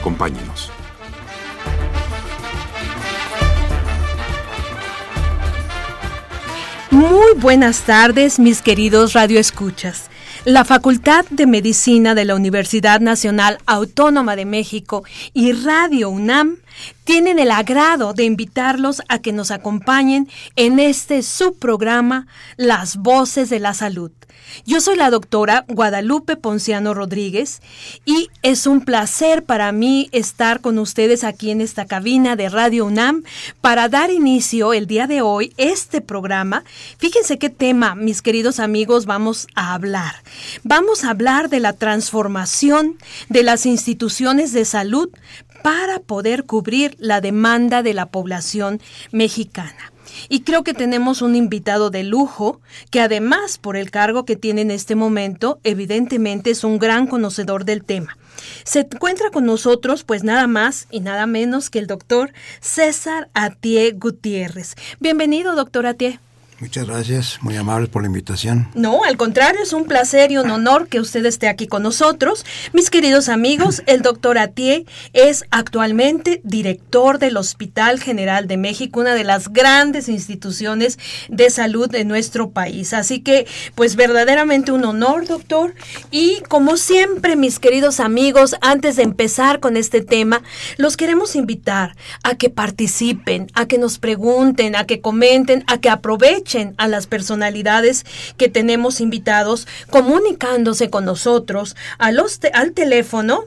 Acompáñenos. Muy buenas tardes, mis queridos radioescuchas. La Facultad de Medicina de la Universidad Nacional Autónoma de México y Radio UNAM tienen el agrado de invitarlos a que nos acompañen en este subprograma Las Voces de la Salud. Yo soy la doctora Guadalupe Ponciano Rodríguez y es un placer para mí estar con ustedes aquí en esta cabina de Radio UNAM para dar inicio el día de hoy este programa. Fíjense qué tema, mis queridos amigos, vamos a hablar. Vamos a hablar de la transformación de las instituciones de salud para poder cubrir la demanda de la población mexicana. Y creo que tenemos un invitado de lujo que además por el cargo que tiene en este momento, evidentemente es un gran conocedor del tema. Se encuentra con nosotros pues nada más y nada menos que el doctor César Atié Gutiérrez. Bienvenido, doctor Atié. Muchas gracias, muy amable por la invitación. No, al contrario, es un placer y un honor que usted esté aquí con nosotros. Mis queridos amigos, el doctor Atié es actualmente director del Hospital General de México, una de las grandes instituciones de salud de nuestro país. Así que, pues verdaderamente un honor, doctor. Y como siempre, mis queridos amigos, antes de empezar con este tema, los queremos invitar a que participen, a que nos pregunten, a que comenten, a que aprovechen a las personalidades que tenemos invitados comunicándose con nosotros al teléfono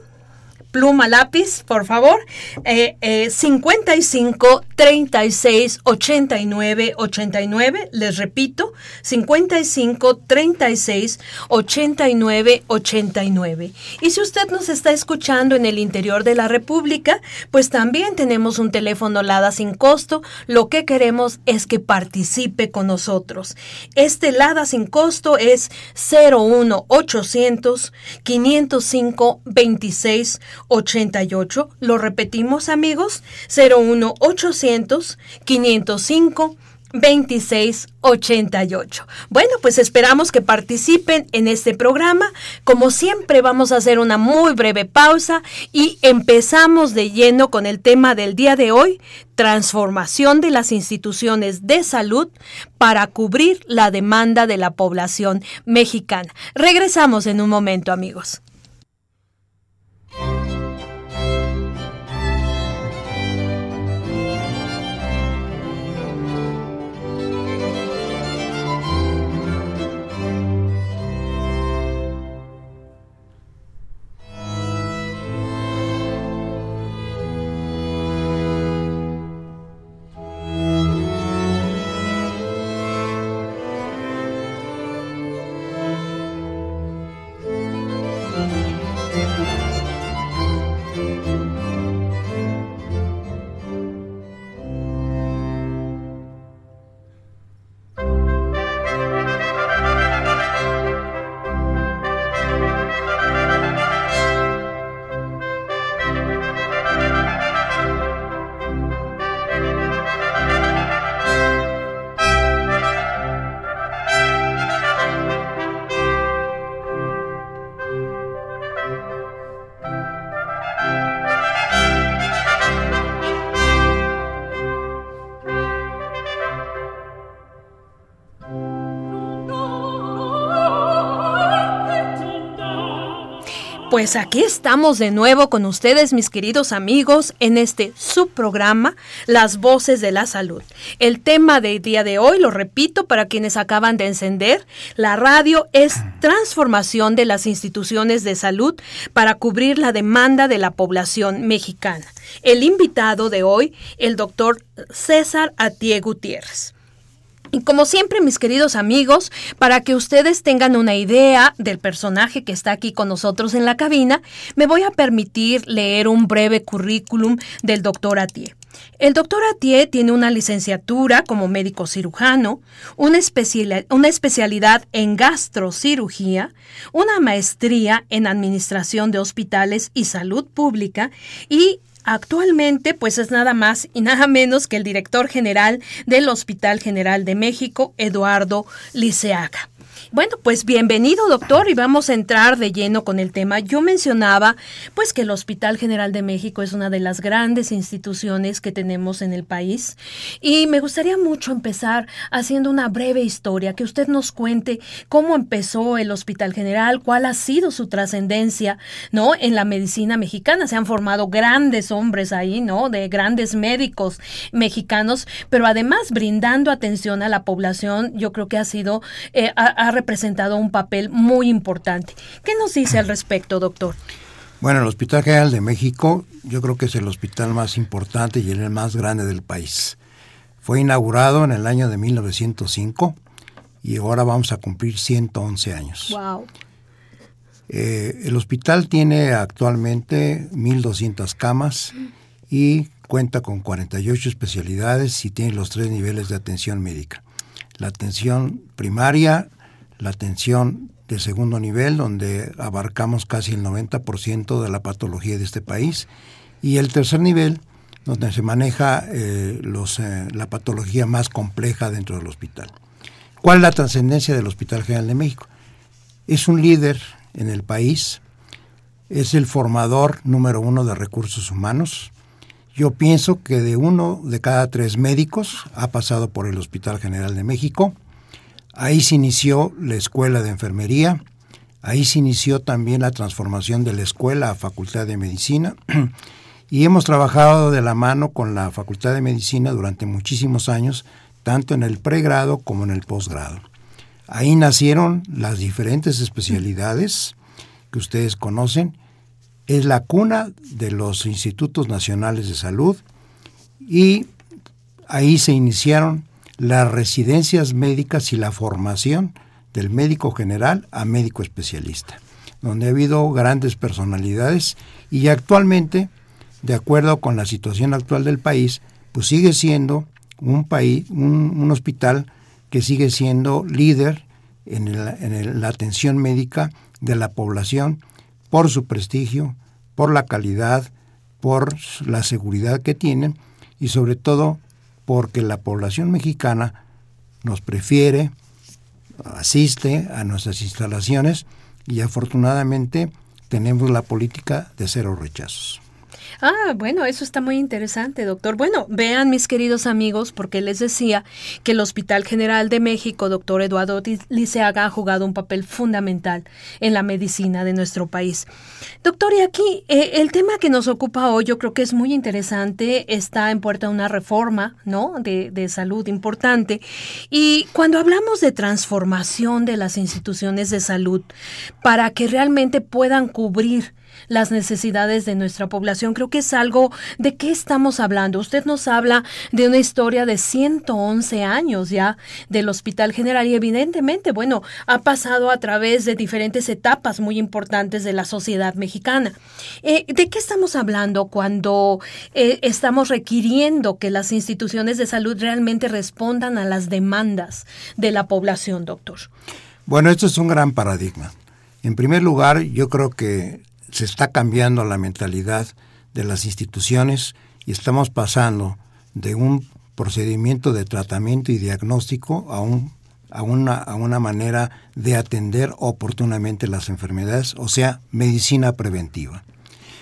pluma, lápiz, por favor. Eh, eh, 55 36 89 89. Les repito, 55 36 89 89. Y si usted nos está escuchando en el interior de la República, pues también tenemos un teléfono LADA sin costo. Lo que queremos es que participe con nosotros. Este LADA sin costo es 01 800 505 26 88. Lo repetimos, amigos. 01 800 505 2688. Bueno, pues esperamos que participen en este programa. Como siempre, vamos a hacer una muy breve pausa y empezamos de lleno con el tema del día de hoy, transformación de las instituciones de salud para cubrir la demanda de la población mexicana. Regresamos en un momento, amigos. Pues aquí estamos de nuevo con ustedes, mis queridos amigos, en este subprograma Las Voces de la Salud. El tema del día de hoy, lo repito para quienes acaban de encender, la radio es transformación de las instituciones de salud para cubrir la demanda de la población mexicana. El invitado de hoy, el doctor César Atié Gutiérrez. Y como siempre, mis queridos amigos, para que ustedes tengan una idea del personaje que está aquí con nosotros en la cabina, me voy a permitir leer un breve currículum del doctor Atié. El doctor Atié tiene una licenciatura como médico cirujano, una, una, especialidad en gastrocirugía, una maestría en administración de hospitales y salud pública y Actualmente, pues es nada más y nada menos que el director general del Hospital General de México, Eduardo Liceaga. Bueno, pues bienvenido doctor y vamos a entrar de lleno con el tema. Yo mencionaba pues que el Hospital General de México es una de las grandes instituciones que tenemos en el país y me gustaría mucho empezar haciendo una breve historia, que usted nos cuente cómo empezó el Hospital General, cuál ha sido su trascendencia, ¿no? En la medicina mexicana se han formado grandes hombres ahí, ¿no? De grandes médicos mexicanos, pero además brindando atención a la población, yo creo que ha sido eh, representado un papel muy importante. ¿Qué nos dice al respecto, doctor? Bueno, el Hospital General de México yo creo que es el hospital más importante y el más grande del país. Fue inaugurado en el año de 1905 y ahora vamos a cumplir 111 años. Wow. Eh, el hospital tiene actualmente 1.200 camas y cuenta con 48 especialidades y tiene los tres niveles de atención médica. La atención primaria, la atención de segundo nivel, donde abarcamos casi el 90% de la patología de este país, y el tercer nivel, donde se maneja eh, los, eh, la patología más compleja dentro del hospital. ¿Cuál es la trascendencia del Hospital General de México? Es un líder en el país, es el formador número uno de recursos humanos. Yo pienso que de uno de cada tres médicos ha pasado por el Hospital General de México Ahí se inició la escuela de enfermería, ahí se inició también la transformación de la escuela a Facultad de Medicina y hemos trabajado de la mano con la Facultad de Medicina durante muchísimos años, tanto en el pregrado como en el posgrado. Ahí nacieron las diferentes especialidades que ustedes conocen. Es la cuna de los institutos nacionales de salud y ahí se iniciaron las residencias médicas y la formación del médico general a médico especialista, donde ha habido grandes personalidades y actualmente, de acuerdo con la situación actual del país, pues sigue siendo un país, un, hospital que sigue siendo líder en, en la atención médica de la población por su prestigio, por la calidad, por la seguridad que tienen y sobre todo porque la población mexicana nos prefiere, asiste a nuestras instalaciones y afortunadamente tenemos la política de cero rechazos. Ah, bueno, eso está muy interesante, doctor. Bueno, vean mis queridos amigos, porque les decía que el Hospital General de México, doctor Eduardo Liceaga, ha jugado un papel fundamental en la medicina de nuestro país. Doctor, y aquí eh, el tema que nos ocupa hoy yo creo que es muy interesante, está en puerta una reforma, ¿no? De, de salud importante. Y cuando hablamos de transformación de las instituciones de salud para que realmente puedan cubrir las necesidades de nuestra población. Creo que es algo de qué estamos hablando. Usted nos habla de una historia de 111 años ya del Hospital General y evidentemente, bueno, ha pasado a través de diferentes etapas muy importantes de la sociedad mexicana. Eh, ¿De qué estamos hablando cuando eh, estamos requiriendo que las instituciones de salud realmente respondan a las demandas de la población, doctor? Bueno, esto es un gran paradigma. En primer lugar, yo creo que se está cambiando la mentalidad de las instituciones y estamos pasando de un procedimiento de tratamiento y diagnóstico a, un, a, una, a una manera de atender oportunamente las enfermedades, o sea, medicina preventiva.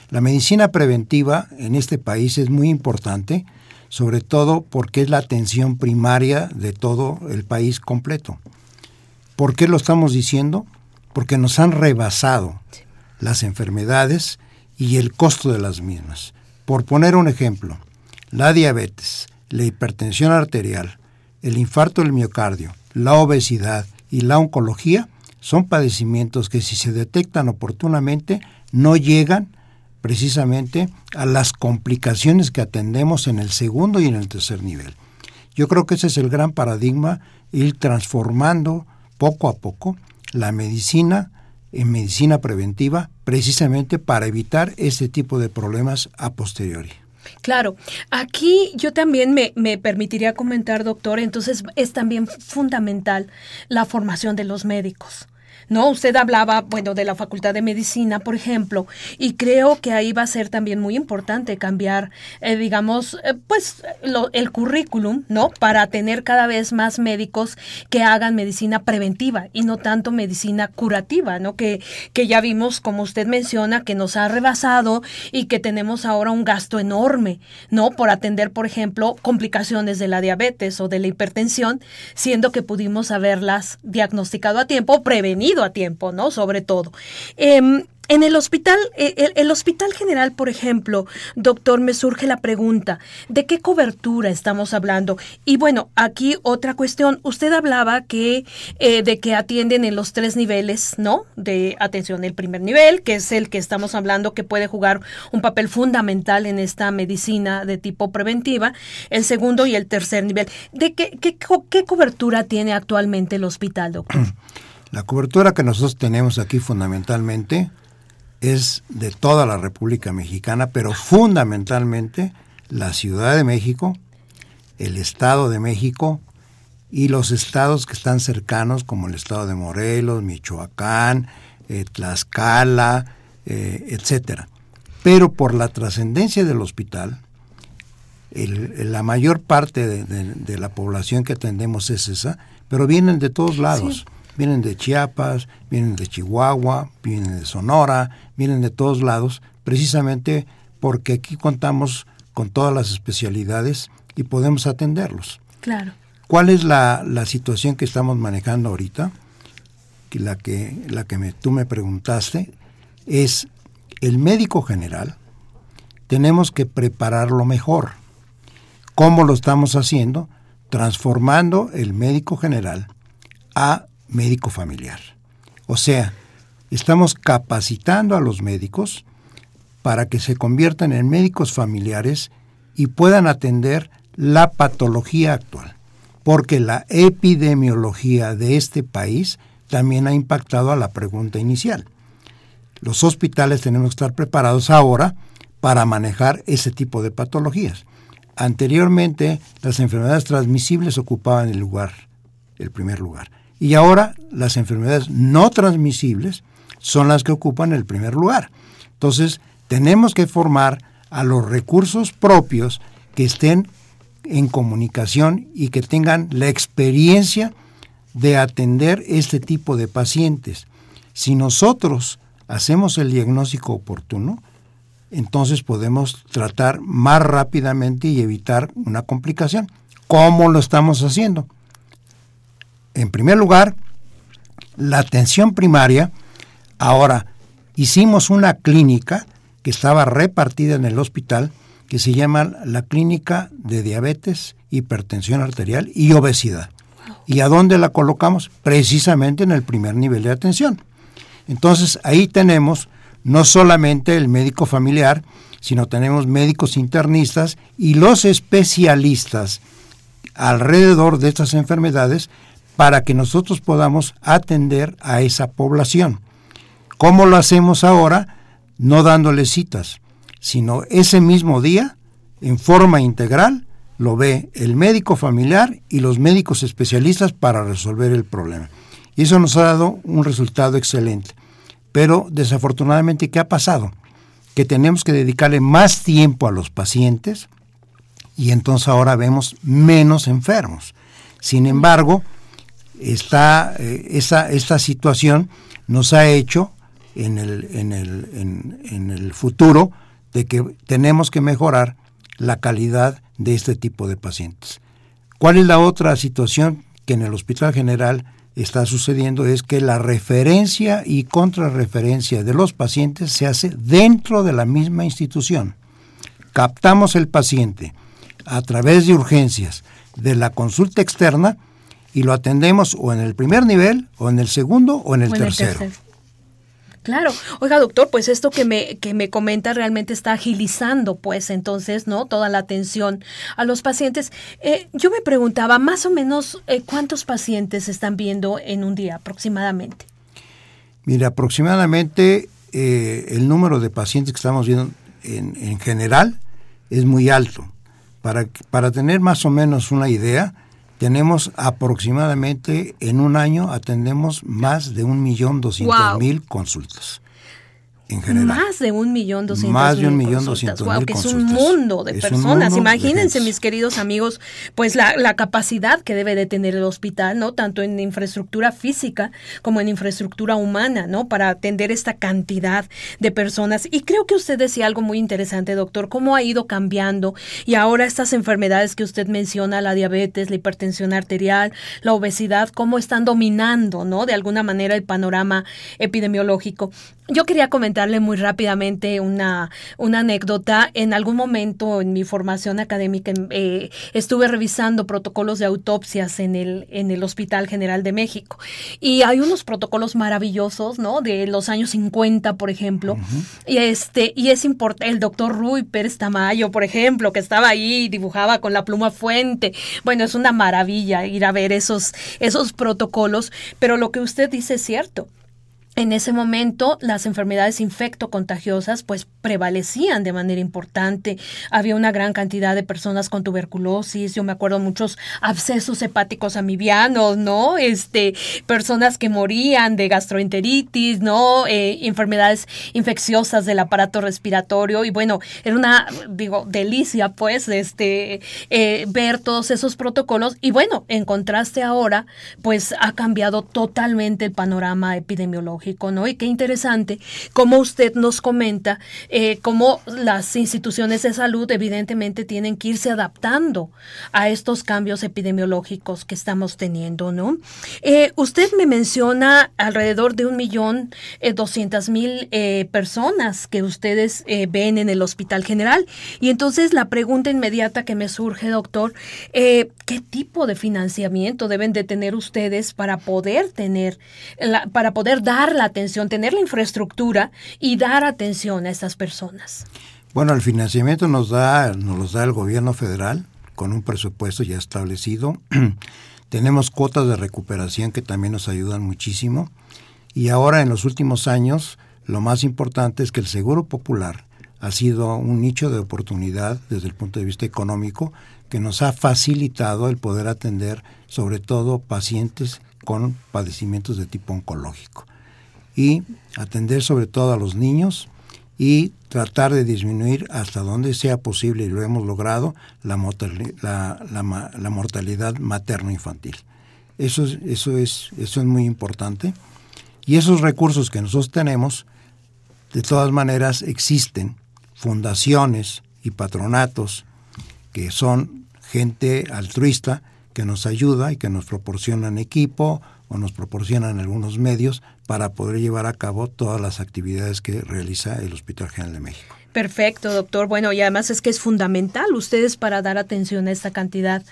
La medicina preventiva en este país es muy importante, sobre todo porque es la atención primaria de todo el país completo. ¿Por qué lo estamos diciendo? Porque nos han rebasado las enfermedades y el costo de las mismas. Por poner un ejemplo, la diabetes, la hipertensión arterial, el infarto del miocardio, la obesidad y la oncología son padecimientos que si se detectan oportunamente no llegan precisamente a las complicaciones que atendemos en el segundo y en el tercer nivel. Yo creo que ese es el gran paradigma ir transformando poco a poco la medicina en medicina preventiva precisamente para evitar ese tipo de problemas a posteriori. Claro, aquí yo también me, me, permitiría comentar, doctor, entonces es también fundamental la formación de los médicos. ¿No? Usted hablaba, bueno, de la Facultad de Medicina, por ejemplo, y creo que ahí va a ser también muy importante cambiar, eh, digamos, eh, pues el currículum, ¿no? Para tener cada vez más médicos que hagan medicina preventiva y no tanto medicina curativa, ¿no? Que, que ya vimos, como usted menciona, que nos ha rebasado y que tenemos ahora un gasto enorme, ¿no? Por atender, por ejemplo, complicaciones de la diabetes o de la hipertensión, siendo que pudimos haberlas diagnosticado a tiempo, a tiempo, ¿no? Sobre todo. Em, en el hospital, eh, el, hospital general, por ejemplo, doctor, me surge la pregunta, ¿de qué cobertura estamos hablando? Y bueno, aquí otra cuestión, usted hablaba que eh, de que atienden en los tres niveles, ¿no? De atención, el primer nivel, que es el que estamos hablando que puede jugar un papel fundamental en esta medicina de tipo preventiva, el segundo y el tercer nivel. ¿De qué, qué, qué cobertura tiene actualmente el hospital, doctor? La cobertura que nosotros tenemos aquí fundamentalmente es de toda la República Mexicana, pero fundamentalmente la Ciudad de México, el Estado de México y los estados que están cercanos, como el Estado de Morelos, Michoacán, eh, Tlaxcala, eh, etcétera. Pero por la trascendencia del hospital, la mayor parte de, la población que atendemos es esa, pero vienen de todos lados vienen de Chiapas, vienen de Chihuahua, vienen de Sonora, vienen de todos lados, precisamente porque aquí contamos con todas las especialidades y podemos atenderlos. Claro. ¿Cuál es la, situación que estamos manejando ahorita? la que, la que me, tú me preguntaste es el médico general, tenemos que prepararlo mejor. ¿Cómo lo estamos haciendo? Transformando el médico general a médico familiar. O sea, estamos capacitando a los médicos para que se conviertan en médicos familiares y puedan atender la patología actual, porque la epidemiología de este país también ha impactado a la pregunta inicial. Los hospitales tenemos que estar preparados ahora para manejar ese tipo de patologías. Anteriormente, las enfermedades transmisibles ocupaban el lugar, el primer lugar. Y ahora las enfermedades no transmisibles son las que ocupan el primer lugar. Entonces, tenemos que formar a los recursos propios que estén en comunicación y que tengan la experiencia de atender este tipo de pacientes. Si nosotros hacemos el diagnóstico oportuno, entonces podemos tratar más rápidamente y evitar una complicación. ¿Cómo lo estamos haciendo? En primer lugar, la atención primaria. Ahora, hicimos una clínica que estaba repartida en el hospital, que se llama la Clínica de Diabetes, Hipertensión Arterial y Obesidad. ¿Y a dónde la colocamos? Precisamente en el primer nivel de atención. Entonces, ahí tenemos no solamente el médico familiar, sino tenemos médicos internistas y los especialistas alrededor de estas enfermedades para que nosotros podamos atender a esa población. ¿Cómo lo hacemos ahora? No dándole citas, sino ese mismo día, en forma integral, lo ve el médico familiar y los médicos especialistas para resolver el problema. Y eso nos ha dado un resultado excelente. Pero desafortunadamente, ¿qué ha pasado? Que tenemos que dedicarle más tiempo a los pacientes y entonces ahora vemos menos enfermos. Sin embargo, eh, esa, esta situación nos ha hecho en el, en, el, en, el futuro de que tenemos que mejorar la calidad de este tipo de pacientes. ¿Cuál es la otra situación que en el Hospital General está sucediendo? Es que la referencia y contrarreferencia de los pacientes se hace dentro de la misma institución. Captamos el paciente a través de urgencias de la consulta externa y lo atendemos o en el primer nivel, o en el segundo, o en el tercero. Claro, oiga doctor, pues esto que me, que me comenta realmente está agilizando pues entonces, ¿no? Toda la atención a los pacientes. Eh, yo me preguntaba más o menos eh, cuántos pacientes están viendo en un día aproximadamente. Mira, aproximadamente eh, el número de pacientes que estamos viendo en, en general es muy alto. Para, para tener más o menos una idea, tenemos aproximadamente en un año atendemos más de un millón doscientos mil consultas en general. Más de un millón doscientos Más de un millón doscientos wow, que es un mundo de personas. Imagínense, mis queridos amigos, pues la, la, capacidad que debe de tener el hospital, ¿no? Tanto en infraestructura física como en infraestructura humana, ¿no? Para atender esta cantidad de personas. Y creo que usted decía algo muy interesante, doctor, cómo ha ido cambiando y ahora estas enfermedades que usted menciona, la diabetes, la hipertensión arterial, la obesidad, cómo están dominando, ¿no? De alguna manera el panorama epidemiológico. Yo quería comentarle muy rápidamente una, una anécdota. En algún momento en mi formación académica eh, estuve revisando protocolos de autopsias en el, en el Hospital General de México. Y hay unos protocolos maravillosos, ¿no? De los años 50, por ejemplo. Y este, y es importante, el doctor Rui Pérez Tamayo, por ejemplo, que estaba ahí y dibujaba con la pluma fuente. Bueno, es una maravilla ir a ver esos, esos protocolos, pero lo que usted dice es cierto en ese momento las enfermedades infectocontagiosas pues prevalecían de manera importante. Había una gran cantidad de personas con tuberculosis, yo me acuerdo muchos abscesos hepáticos amibianos, ¿no? Este, personas que morían de gastroenteritis, ¿no? Eh, enfermedades infecciosas del aparato respiratorio y bueno, era una, digo, delicia pues, este, eh, ver todos esos protocolos y bueno, en contraste ahora pues ha cambiado totalmente el panorama epidemiológico Y qué interesante cómo usted nos comenta eh, cómo las instituciones de salud evidentemente tienen que irse adaptando a estos cambios epidemiológicos que estamos teniendo, ¿no? Eh, usted me menciona alrededor de un millón eh, doscientas mil personas que ustedes ven en el Hospital General. Y entonces la pregunta inmediata que me surge, doctor, ¿qué tipo de financiamiento deben de tener ustedes para poder tener, para poder dar la atención, tener la infraestructura y dar atención a estas personas? Bueno, el financiamiento nos da, nos los da el gobierno federal con un presupuesto ya establecido. Tenemos cuotas de recuperación que también nos ayudan muchísimo. Y ahora en los últimos años, lo más importante es que el Seguro Popular ha sido un nicho de oportunidad desde el punto de vista económico que nos ha facilitado el poder atender sobre todo pacientes con padecimientos de tipo oncológico y atender sobre todo a los niños y tratar de disminuir hasta donde sea posible, y lo hemos logrado, la, la, la, mortalidad materno-infantil. Eso es, eso, es, eso es muy importante. Y esos recursos que nosotros tenemos, de todas maneras, existen fundaciones y patronatos que son gente altruista que nos ayuda y que nos proporcionan equipo o nos proporcionan algunos medios para poder llevar a cabo todas las actividades que realiza el Hospital General de México. Perfecto, doctor. Bueno, y además es que es fundamental. Ustedes para dar atención a esta cantidad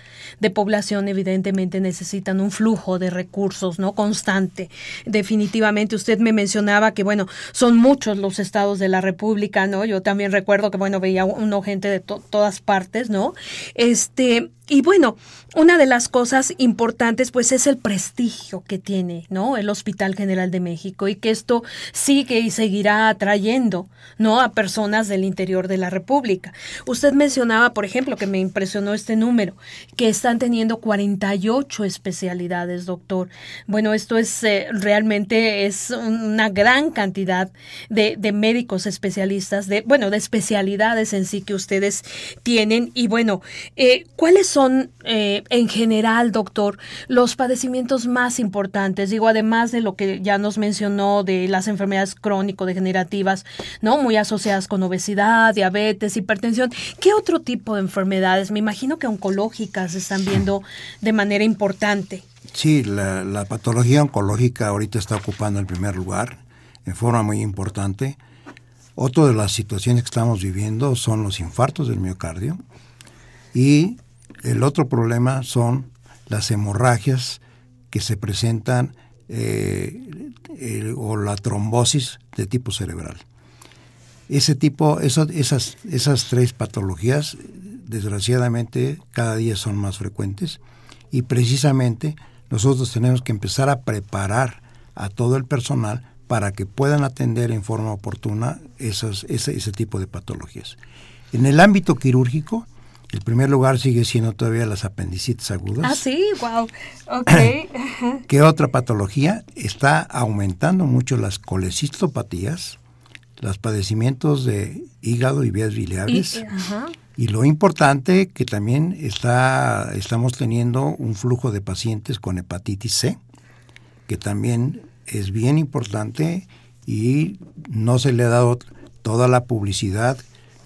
de población evidentemente necesitan un flujo de recursos, ¿no? Constante. Definitivamente usted me mencionaba que, bueno, son muchos los estados de la República, ¿no? Yo también recuerdo que, bueno, veía uno gente de todas partes, ¿no? Este, y bueno, una de las cosas importantes pues es el prestigio que tiene, ¿no? El Hospital General de México y que esto sigue y seguirá atrayendo, ¿no? A personas del interior de la República. Usted mencionaba, por ejemplo, que me impresionó este número, que están teniendo 48 especialidades, doctor. Bueno, esto es eh, realmente es una gran cantidad de, médicos especialistas, de, bueno, de especialidades en sí que ustedes tienen. Y bueno, eh, ¿cuáles son son eh, en general, doctor, los padecimientos más importantes? Digo, además de lo que ya nos mencionó de las enfermedades crónico-degenerativas, ¿no? Muy asociadas con obesidad, diabetes, hipertensión. ¿Qué otro tipo de enfermedades? Me imagino que oncológicas están viendo de manera importante. Sí, la, la patología oncológica ahorita está ocupando el primer lugar en forma muy importante. Otra de las situaciones que estamos viviendo son los infartos del miocardio y el otro problema son las hemorragias que se presentan eh, o la trombosis de tipo cerebral. Ese tipo, esas, esas tres patologías, desgraciadamente, cada día son más frecuentes y precisamente nosotros tenemos que empezar a preparar a todo el personal para que puedan atender en forma oportuna esas, ese, ese tipo de patologías. En el ámbito quirúrgico, el primer lugar sigue siendo todavía las apendicitis agudas. Ah, sí, wow. Ok. ¿Qué otra patología? Está aumentando mucho las colecistopatías, los padecimientos de hígado y vías biliares. Y, lo importante que también está, estamos teniendo un flujo de pacientes con hepatitis C, que también es bien importante y no se le ha dado toda la publicidad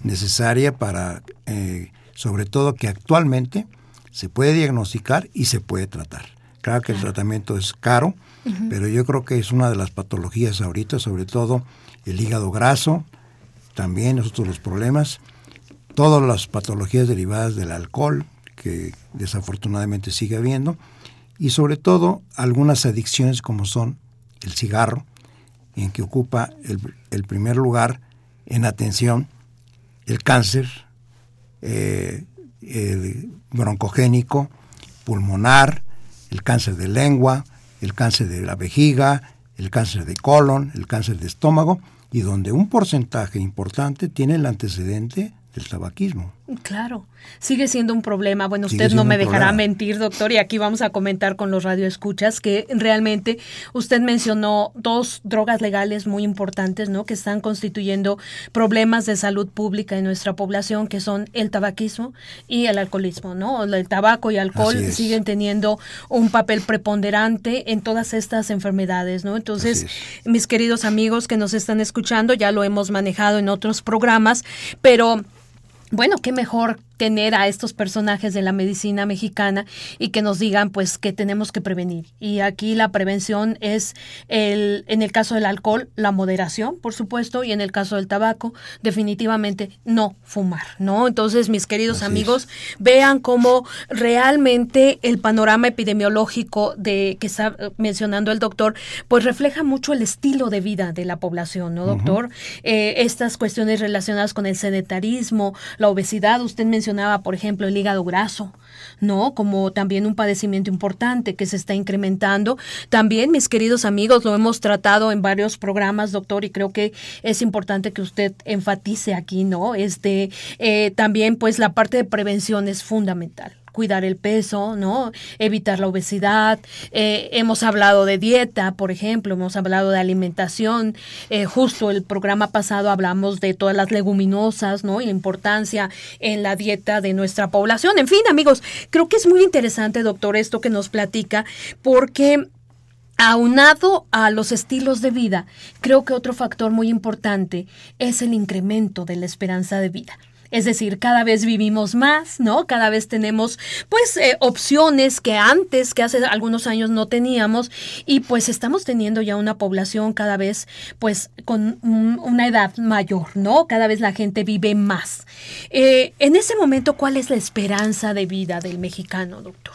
necesaria para, eh, sobre todo que actualmente se puede diagnosticar y se puede tratar. Claro que el tratamiento es caro, pero yo creo que es una de las patologías ahorita, sobre todo el hígado graso, también nosotros los problemas, todas las patologías derivadas del alcohol, que desafortunadamente sigue habiendo, y sobre todo algunas adicciones como son el cigarro, en que ocupa el, primer lugar en atención el cáncer eh, broncogénico, pulmonar, el cáncer de lengua, el cáncer de la vejiga, el cáncer de colon, el cáncer de estómago, y donde un porcentaje importante tiene el antecedente del tabaquismo. Claro, sigue siendo un problema. Bueno, usted no me dejará mentir, doctor, y aquí vamos a comentar con los radioescuchas que realmente usted mencionó dos drogas legales muy importantes, ¿no? Que están constituyendo problemas de salud pública en nuestra población, que son el tabaquismo y el alcoholismo, ¿no? El tabaco y alcohol siguen teniendo un papel preponderante en todas estas enfermedades, ¿no? Entonces, mis queridos amigos que nos están escuchando, ya lo hemos manejado en otros programas, pero bueno, qué mejor tener a estos personajes de la medicina mexicana y que nos digan pues que tenemos que prevenir. Y aquí la prevención es el en el caso del alcohol la moderación, por supuesto, y en el caso del tabaco definitivamente no fumar, ¿no? Entonces, mis queridos amigos, vean cómo realmente el panorama epidemiológico de que está mencionando el doctor pues refleja mucho el estilo de vida de la población, ¿no, doctor? Eh, estas cuestiones relacionadas con el sedentarismo, la obesidad, usted mencionó mencionaba, por ejemplo, el hígado graso, ¿no? Como también un padecimiento importante que se está incrementando. También, mis queridos amigos, lo hemos tratado en varios programas, doctor, y creo que es importante que usted enfatice aquí, ¿no? Este, eh, también, pues, la parte de prevención es fundamental cuidar el peso, ¿no? Evitar la obesidad. Eh, hemos hablado de dieta, por ejemplo, hemos hablado de alimentación. Eh, justo el programa pasado hablamos de todas las leguminosas, ¿no? Y la importancia en la dieta de nuestra población. En fin, amigos, creo que es muy interesante, doctor, esto que nos platica, porque Aunado a los estilos de vida, creo que otro factor muy importante es el incremento de la esperanza de vida. Es decir, cada vez vivimos más, ¿no? Cada vez tenemos pues eh, opciones que antes, que hace algunos años no teníamos y pues estamos teniendo ya una población cada vez pues con una edad mayor, ¿no? Cada vez la gente vive más. Eh, en ese momento, ¿cuál es la esperanza de vida del mexicano, doctor?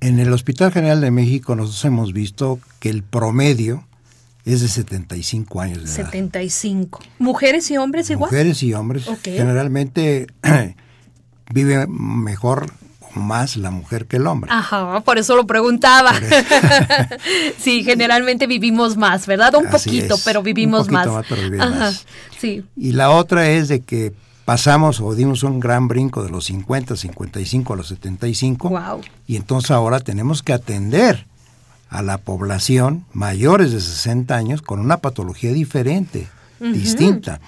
En el Hospital General de México nosotros hemos visto que el promedio es de 75 años de edad. 75. ¿Mujeres y hombres igual? Mujeres y hombres. Generalmente vive mejor o más la mujer que el hombre. Ajá, por eso lo preguntaba. sí, generalmente vivimos más, ¿verdad? Un poquito, pero vivimos Un más. más, pero vivimos más. Sí. Y la otra es de que pasamos o dimos un gran brinco de los 50, 55 a los 75. Wow. Y entonces ahora tenemos que atender a la población mayores de 60 años con una patología diferente, distinta.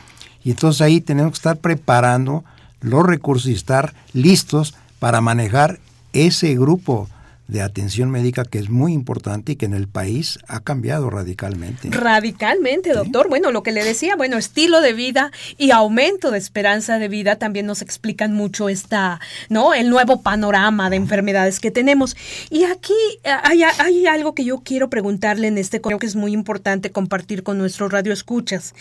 Y entonces ahí tenemos que estar preparando los recursos y estar listos para manejar ese grupo de atención médica que es muy importante y que en el país ha cambiado radicalmente. Radicalmente, doctor. Bueno, lo que le decía, bueno, estilo de vida y aumento de esperanza de vida también nos explican mucho esta, ¿no? El nuevo panorama de enfermedades que tenemos. Y aquí eh, hay, hay algo que yo quiero preguntarle en este creo que es muy importante compartir con nuestros radioescuchas.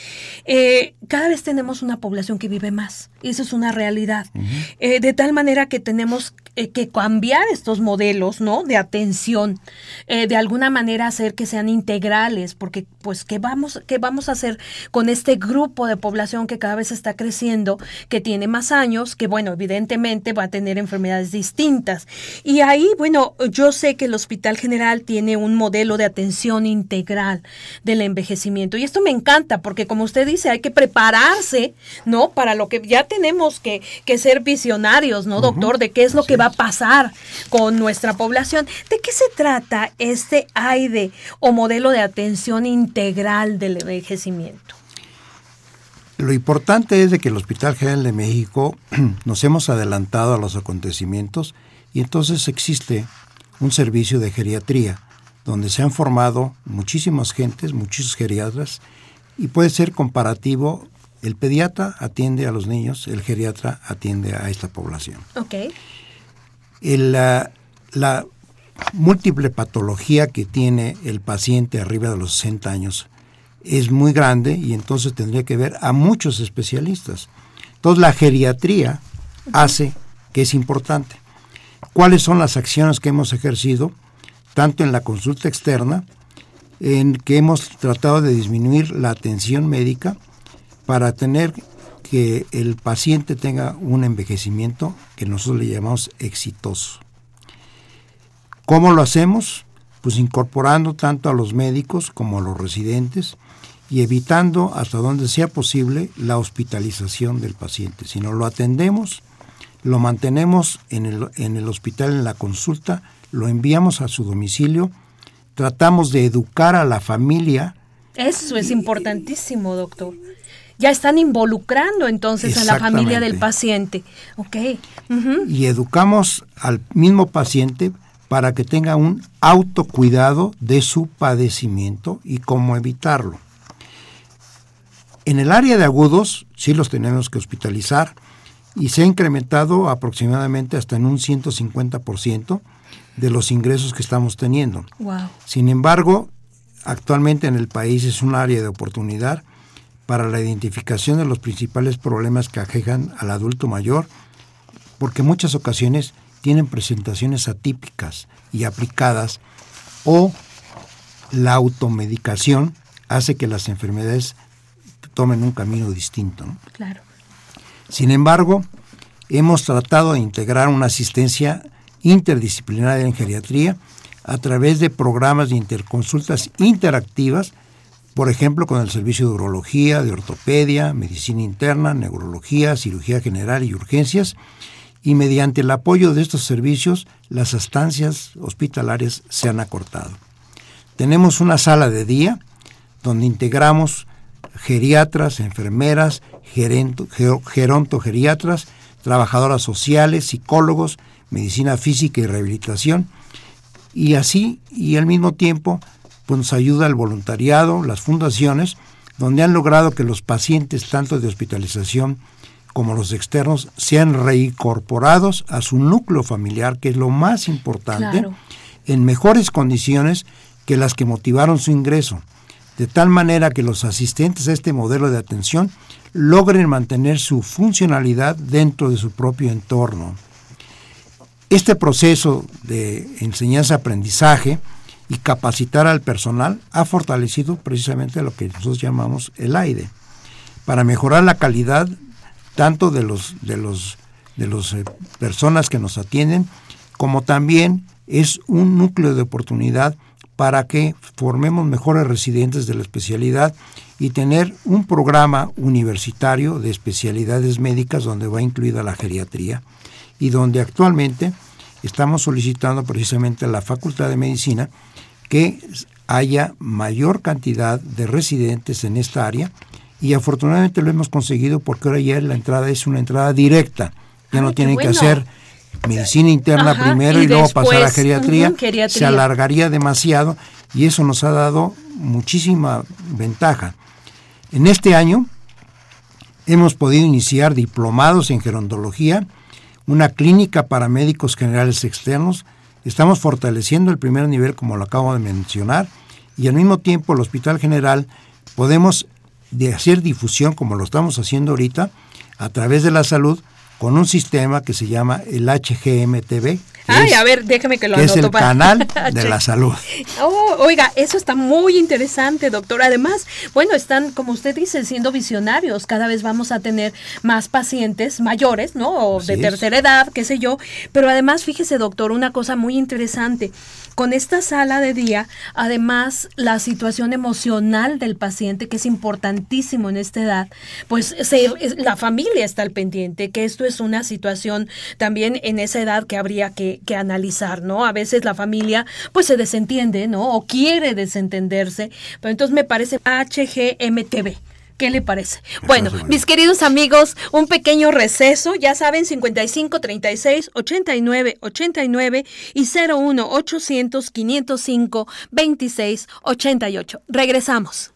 Eh, cada vez tenemos una población que vive más y eso es una realidad. Eh, de tal manera que tenemos eh, que cambiar estos modelos, ¿no? De atención, eh, de alguna manera hacer que sean integrales, porque pues ¿qué vamos, qué vamos a hacer con este grupo de población que cada vez está creciendo, que tiene más años, que bueno, evidentemente va a tener enfermedades distintas. Y ahí, bueno, yo sé que el Hospital General tiene un modelo de atención integral del envejecimiento. Y esto me encanta, porque como usted dice, hay que prepararse, ¿no? Para lo que ya tenemos que, que ser visionarios, ¿no, doctor? De qué es lo que va a pasar con nuestra población. ¿De qué se trata este AIDE o modelo de atención integral del envejecimiento? Lo importante es de que el Hospital General de México nos hemos adelantado a los acontecimientos y entonces existe un servicio de geriatría donde se han formado muchísimas gentes, muchos geriatras y puede ser comparativo. El pediatra atiende a los niños, el geriatra atiende a esta población. Ok la, la múltiple patología que tiene el paciente arriba de los 60 años es muy grande y entonces tendría que ver a muchos especialistas. Entonces la geriatría hace que es importante. ¿Cuáles son las acciones que hemos ejercido, tanto en la consulta externa, en que hemos tratado de disminuir la atención médica para tener que el paciente tenga un envejecimiento que nosotros le llamamos exitoso. ¿Cómo lo hacemos? Pues incorporando tanto a los médicos como a los residentes y evitando hasta donde sea posible la hospitalización del paciente. Si no lo atendemos, lo mantenemos en el, en el hospital en la consulta, lo enviamos a su domicilio, tratamos de educar a la familia. Eso es importantísimo, doctor ya están involucrando entonces a la familia del paciente. Ok. Y educamos al mismo paciente para que tenga un autocuidado de su padecimiento y cómo evitarlo. En el área de agudos sí los tenemos que hospitalizar y se ha incrementado aproximadamente hasta en un 150% de los ingresos que estamos teniendo. Wow. Sin embargo, actualmente en el país es un área de oportunidad para la identificación de los principales problemas que aquejan al adulto mayor, porque en muchas ocasiones tienen presentaciones atípicas y aplicadas o la automedicación hace que las enfermedades tomen un camino distinto. Claro. Sin embargo, hemos tratado de integrar una asistencia interdisciplinaria en geriatría a través de programas de interconsultas interactivas por ejemplo, con el servicio de urología, de ortopedia, medicina interna, neurología, cirugía general y urgencias, y mediante el apoyo de estos servicios, las estancias hospitalarias se han acortado. Tenemos una sala de día donde integramos geriatras, enfermeras, gerontogeriatras, trabajadoras sociales, psicólogos, medicina física y rehabilitación, y así, y al mismo tiempo, pues nos ayuda el voluntariado, las fundaciones, donde han logrado que los pacientes, tanto de hospitalización como los externos, sean reincorporados a su núcleo familiar, que es lo más importante, en mejores condiciones que las que motivaron su ingreso, de tal manera que los asistentes a este modelo de atención logren mantener su funcionalidad dentro de su propio entorno. Este proceso de enseñanza-aprendizaje y capacitar al personal ha fortalecido precisamente lo que nosotros llamamos el AIDE, para mejorar la calidad tanto de los de los de las eh, personas que nos atienden, como también es un núcleo de oportunidad para que formemos mejores residentes de la especialidad y tener un programa universitario de especialidades médicas donde va incluida la geriatría y donde actualmente estamos solicitando precisamente a la Facultad de Medicina que haya mayor cantidad de residentes en esta área y afortunadamente lo hemos conseguido porque ahora ya la entrada es una entrada directa. Ya no tienen que hacer medicina interna primero y, luego pasar a geriatría. Se alargaría demasiado y eso nos ha dado muchísima ventaja. En este año hemos podido iniciar diplomados en gerontología, una clínica para médicos generales externos, Estamos fortaleciendo el primer nivel, como lo acabo de mencionar, y al mismo tiempo el Hospital General podemos hacer difusión, como lo estamos haciendo ahorita, a través de la salud, con un sistema que se llama el HGMTV. Ay, a ver, déjeme que lo anoto. Es el canal de la salud. Oh, oiga, eso está muy interesante, doctor. Además, bueno, están, como usted dice, siendo visionarios. Cada vez vamos a tener más pacientes mayores, ¿no? O de tercera edad, qué sé yo. Pero además, fíjese, doctor, una cosa muy interesante. Con esta sala de día, además, la situación emocional del paciente, que es importantísimo en esta edad, pues la familia está al pendiente, que esto es una situación también en esa edad que habría que, que analizar, ¿no? A veces la familia pues se desentiende, ¿no? O quiere desentenderse, pero entonces me parece HGMTV. ¿Qué le parece? Bueno, mis queridos amigos, un pequeño receso, ya saben, 55 36 89 89 y 01 800 505 26 88. Regresamos.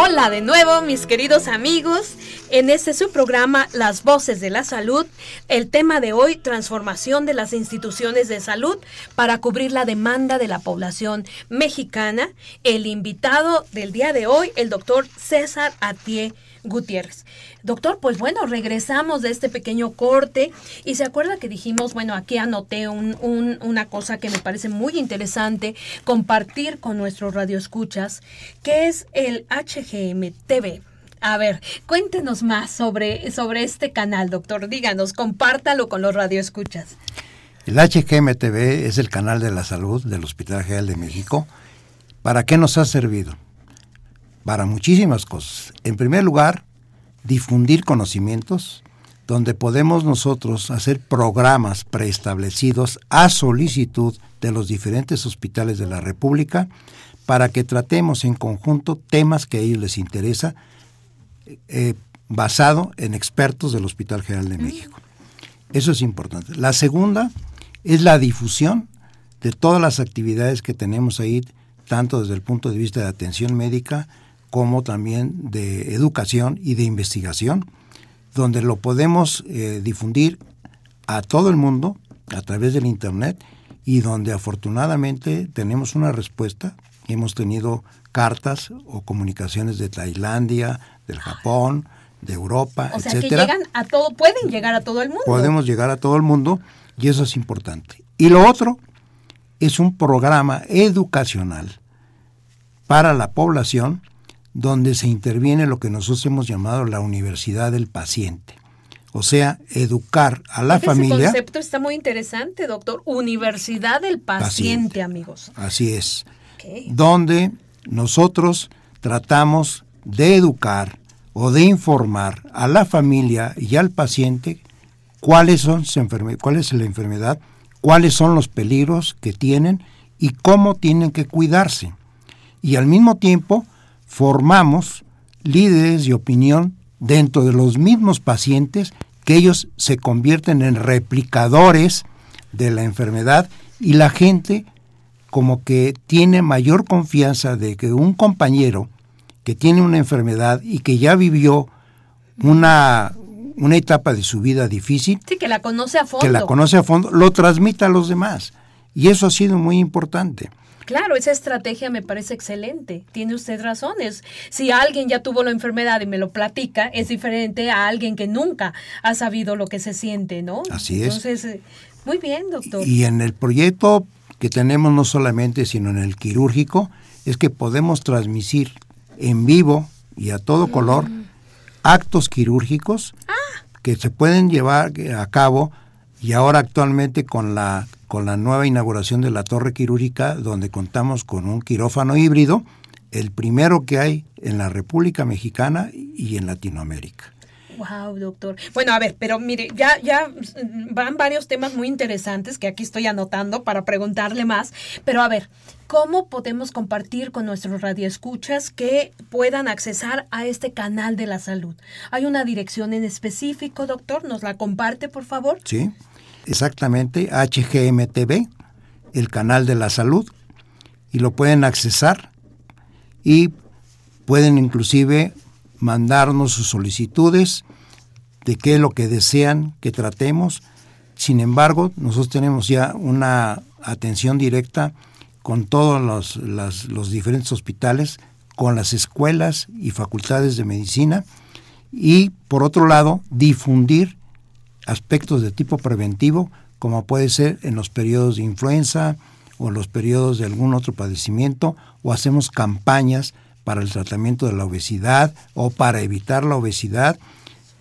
Hola de nuevo, mis queridos amigos. En este su programa Las Voces de la Salud, el tema de hoy, transformación de las instituciones de salud para cubrir la demanda de la población mexicana. El invitado del día de hoy, el doctor César Atié Gutiérrez. Doctor, pues bueno, regresamos de este pequeño corte y se acuerda que dijimos, bueno, aquí anoté una cosa que me parece muy interesante compartir con nuestros radioescuchas, que es el HGM TV. A ver, cuéntenos más sobre, sobre este canal, doctor. Díganos, compártalo con los radioescuchas. El HGM-TV es el canal de la salud del Hospital General de México. ¿Para qué nos ha servido? Para muchísimas cosas. En primer lugar, difundir conocimientos, donde podemos nosotros hacer programas preestablecidos a solicitud de los diferentes hospitales de la República para que tratemos en conjunto temas que a ellos les interesa, eh, basado en expertos del Hospital General de México. Eso es importante. La segunda es la difusión de todas las actividades que tenemos ahí, tanto desde el punto de vista de atención médica, como también de educación y de investigación, donde lo podemos eh, difundir a todo el mundo a través del Internet y donde afortunadamente tenemos una respuesta. Hemos tenido cartas o comunicaciones de Tailandia, del Japón, de Europa, o sea, que llegan a todo, pueden llegar a todo el mundo. Podemos llegar a todo el mundo y eso es importante. Y lo otro es un programa educacional para la población donde se interviene lo que nosotros hemos llamado la universidad del paciente. O sea, educar a la familia. Ese concepto está muy interesante, doctor. Universidad del paciente, amigos. Así es. Donde nosotros tratamos de educar o de informar a la familia y al paciente cuáles son cuál es la enfermedad, cuáles son los peligros que tienen y cómo tienen que cuidarse. Y al mismo tiempo formamos líderes de opinión dentro de los mismos pacientes que ellos se convierten en replicadores de la enfermedad y la gente como que tiene mayor confianza de que un compañero que tiene una enfermedad y que ya vivió una, una etapa de su vida difícil, sí, que la conoce a fondo, que la conoce a fondo, lo transmita a los demás. Y eso ha sido muy importante. Claro, esa estrategia me parece excelente. Tiene usted razones. Si alguien ya tuvo la enfermedad y me lo platica, es diferente a alguien que nunca ha sabido lo que se siente, ¿no? Así es. Entonces, eh, Muy bien, doctor. Y en el proyecto que tenemos no solamente, sino en el quirúrgico, es que podemos transmitir en vivo y a todo color mm. actos quirúrgicos ah. que se pueden llevar a cabo y ahora actualmente con la con la nueva inauguración de la torre quirúrgica donde contamos con un quirófano híbrido, el primero que hay en la República Mexicana y en Latinoamérica. Wow, doctor. Bueno, a ver, pero mire, ya, ya van varios temas muy interesantes que aquí estoy anotando para preguntarle más. Pero a ver, ¿cómo podemos compartir con nuestros radioescuchas que puedan accesar a este canal de la salud? ¿Hay una dirección en específico, doctor? ¿Nos la comparte, por favor? Sí, exactamente, HGMTV, el canal de la salud, y lo pueden accesar y pueden inclusive mandarnos sus solicitudes de qué es lo que desean que tratemos. Sin embargo, nosotros tenemos ya una atención directa con todos los, los diferentes hospitales, con las escuelas y facultades de medicina y, por otro lado, difundir aspectos de tipo preventivo, como puede ser en los periodos de influenza o en los periodos de algún otro padecimiento, o hacemos campañas para el tratamiento de la obesidad o para evitar la obesidad,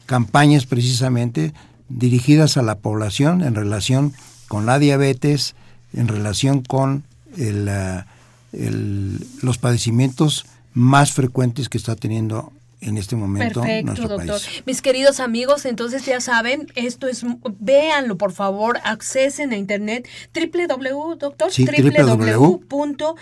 campañas precisamente dirigidas a la población en relación con la diabetes, en relación con eh, los padecimientos más frecuentes que está teniendo en este momento Perfecto, doctor. Mis queridos amigos, entonces ya saben, esto es, véanlo por favor, accesen a internet www, doctor, www.hgmtv,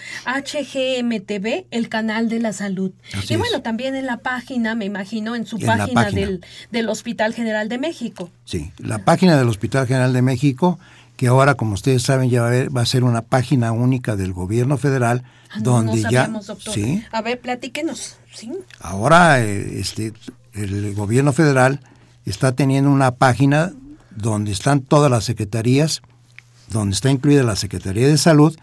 el canal de la salud. y bueno, también en la página, me imagino, en su página, Del, del Hospital General de México. Sí, la página del Hospital General de México, que ahora, como ustedes saben, ya va a, ser una página única del gobierno federal, ah, donde ya... ¿sí? A ver, platíquenos. Ahora eh, este, el gobierno federal está teniendo una página donde están todas las secretarías, donde está incluida la Secretaría de Salud,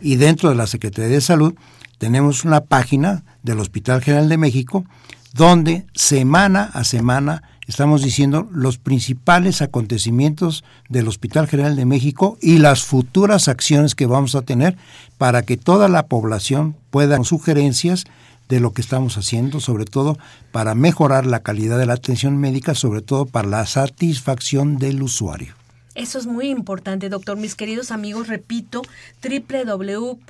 y dentro de la Secretaría de Salud tenemos una página del Hospital General de México, donde semana a semana estamos diciendo los principales acontecimientos del Hospital General de México y las futuras acciones que vamos a tener para que toda la población pueda sugerencias de lo que estamos haciendo, sobre todo para mejorar la calidad de la atención médica, sobre todo para la satisfacción del usuario. Eso es muy importante, doctor. Mis queridos amigos, repito, www.hgmtv